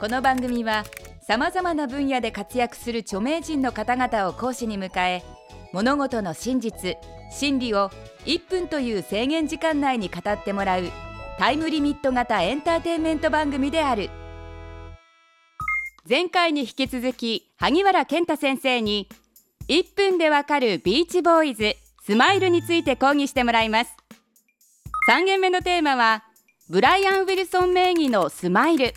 この番組はさまざまな分野で活躍する著名人の方々を講師に迎え物事の真実真理を1分という制限時間内に語ってもらうタイムリミット型エンターテインメント番組である。前回に引き続き萩原健太先生に1分でわかるビーチボーイズスマイルについて講義してもらいます。3件目のテーマはブライアン・ウィルソン名義のスマイル。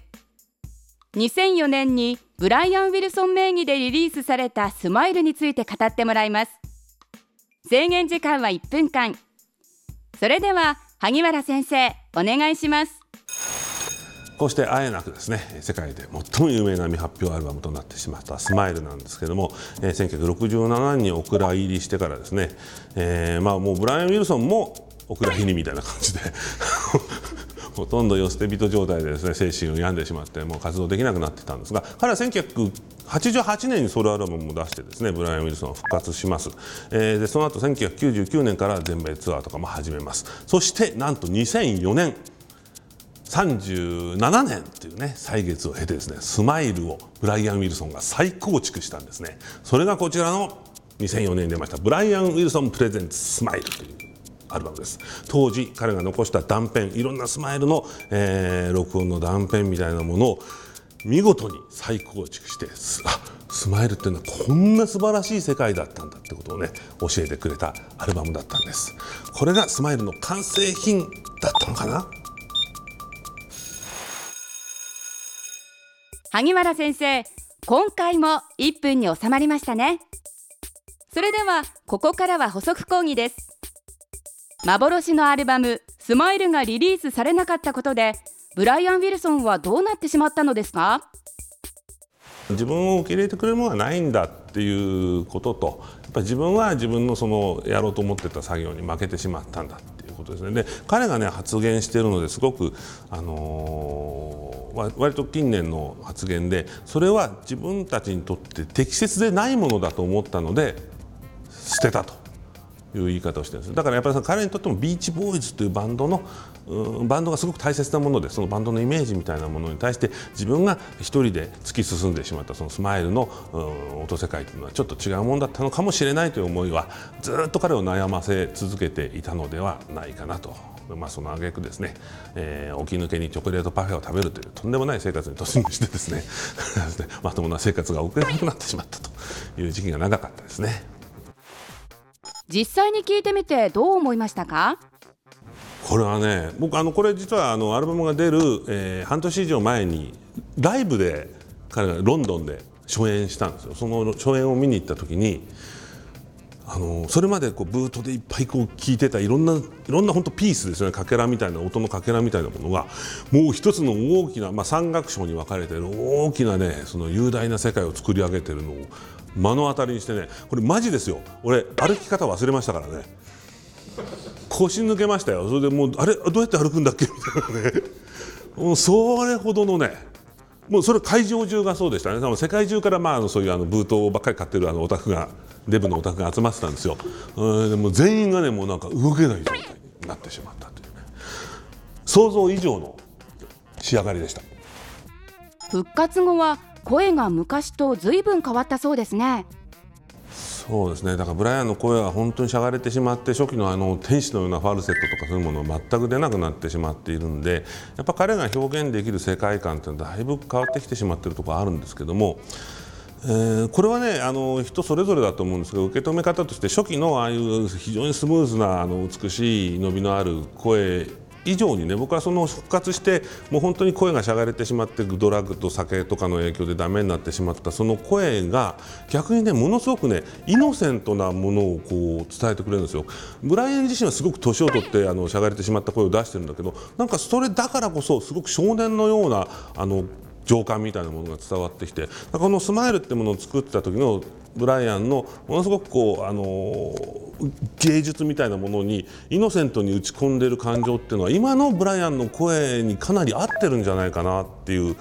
2004年にブライアン・ウィルソン名義でリリースされたスマイルについて語ってもらいます。制限時間は1分間。それでは萩原先生お願いします。こうしてあえなくですね世界で最も有名な未発表アルバムとなってしまった「スマイルなんですけども、えー、1967年にお蔵入りしてからですね、えー、まあもうブライアン・ウィルソンもお蔵入りみたいな感じでほとんど世捨て人状態でですね精神を病んでしまってもう活動できなくなってたんですが彼は1988年にソロアルバムを出してですねブライアン・ウィルソンは復活します、えー、でその後1999年から全米ツアーとかも始めます。そしてなんと2004年37年というね歳月を経てですねスマイルをブライアン・ウィルソンが再構築したんですね。それがこちらの2004年に出ましたブライアン・ウィルソンプレゼンツスマイルという。アルバムです。当時彼が残した断片いろんなスマイルの、えー、録音の断片みたいなものを見事に再構築してあスマイルっていうのはこんな素晴らしい世界だったんだってことをね教えてくれたアルバムだったんです。これがスマイルの完成品だったのかな？萩原先生今回も1分に収まりましたね。それではここからは補足講義です。幻のアルバム「スマイルがリリースされなかったことでブライアン・ウィルソンはどうなってしまったのですか？自分を受け入れてくれるものはないんだっていうこととやっぱり自分は自分のそのやろうと思ってた作業に負けてしまったんだっていうことですね。で彼がね発言しているのですごく、あのー、割と近年の発言でそれは自分たちにとって適切でないものだと思ったので捨てたと。いう言い方をしてるんですだからやっぱり彼にとってもビーチボーイズというバンドのバンドがすごく大切なものでそのバンドのイメージみたいなものに対して自分が一人で突き進んでしまったそのスマイルの音世界というのはちょっと違うものだったのかもしれないという思いはずっと彼を悩ませ続けていたのではないかなと。まあ、その挙句ですね、えー、起き抜けにチョコレートパフェを食べるというとんでもない生活に突入してですね まともな生活が送れなくなってしまったという時期が長かったですね。実際に聞いてみてどう思いましたか？これはね僕あのこれ実はあのアルバムが出る、えー、半年以上前にライブで彼がロンドンで初演したんですよ。その初演を見に行った時にあのそれまでこうブートでいっぱいこう聴いてたいろんないろんな本当ピースですよね。かけらみたいな音のかけらみたいなものがもう一つの大きな、まあ、三楽章に分かれてる大きなねその雄大な世界を作り上げてるのを目の当たりにしてねこれマジですよ。俺歩き方忘れましたからね。腰抜けましたよ。それでもうあれどうやって歩くんだっけ？みたいなね。もうそれほどのねもうそれ会場中がそうでしたね。世界中からまあそういうあのブートばっかり買ってるあのオタクがデブのオタクが集まってたんですよ。でも全員がねもうなんか動けない状態になってしまったというね。想像以上の仕上がりでした。復活後は声が昔とずいぶん変わったそうですね。そうですね。だからブライアンの声は本当にしゃがれてしまって初期のあの天使のようなファルセットとかそういうものは全く出なくなってしまっているんでやっぱ彼が表現できる世界観っていうのはだいぶ変わってきてしまってるところあるんですけどもえー、これはねあの人それぞれだと思うんですけど受け止め方として初期のああいう非常にスムーズなあの美しい伸びのある声以上にね僕はその復活してもう本当に声がしゃがれてしまってドラッグと酒とかの影響でダメになってしまったその声が逆にねものすごくねイノセントなものをこう伝えてくれるんですよ。ブライアン自身はすごく年を取ってあのしゃがれてしまった声を出してるんだけどなんかそれだからこそすごく少年のようなあの情感みたいなものが伝わってきてこのスマイルってものを作った時のブライアンのものすごくこうあの芸術みたいなものにイノセントに打ち込んでる感情っていうのは今のブライアンの声にかなり合ってるんじゃないかなっていう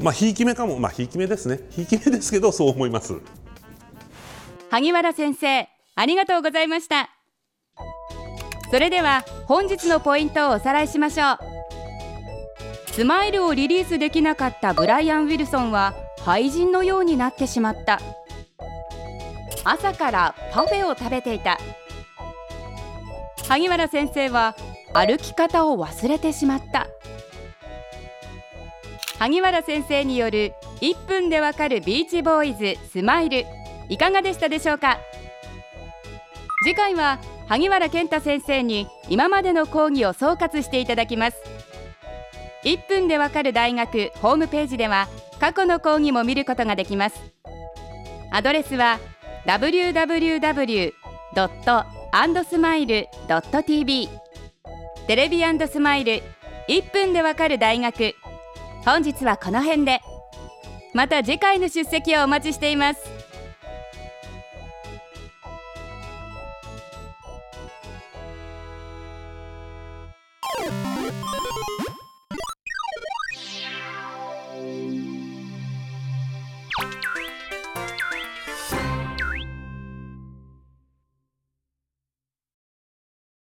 まあひいき目かもまあひいき目ですね。ひいき目ですけどそう思います。萩原先生ありがとうございました。それでは本日のポイントをおさらいしましょう。スマイルをリリースできなかったブライアン・ウィルソンは廃人のようになってしまった。朝からパフェを食べていた。萩原先生は歩き方を忘れてしまった。萩原先生による1分でわかるビーチボーイズスマイル。いかがでしたでしょうか？次回は萩原健太先生に今までの講義を総括していただきます。1分でわかる大学ホームページでは過去の講義も見ることができます。アドレスは www.andsmile.tv テレビスマイル1分でわかる大学。本日はこの辺で。また次回の出席をお待ちしています。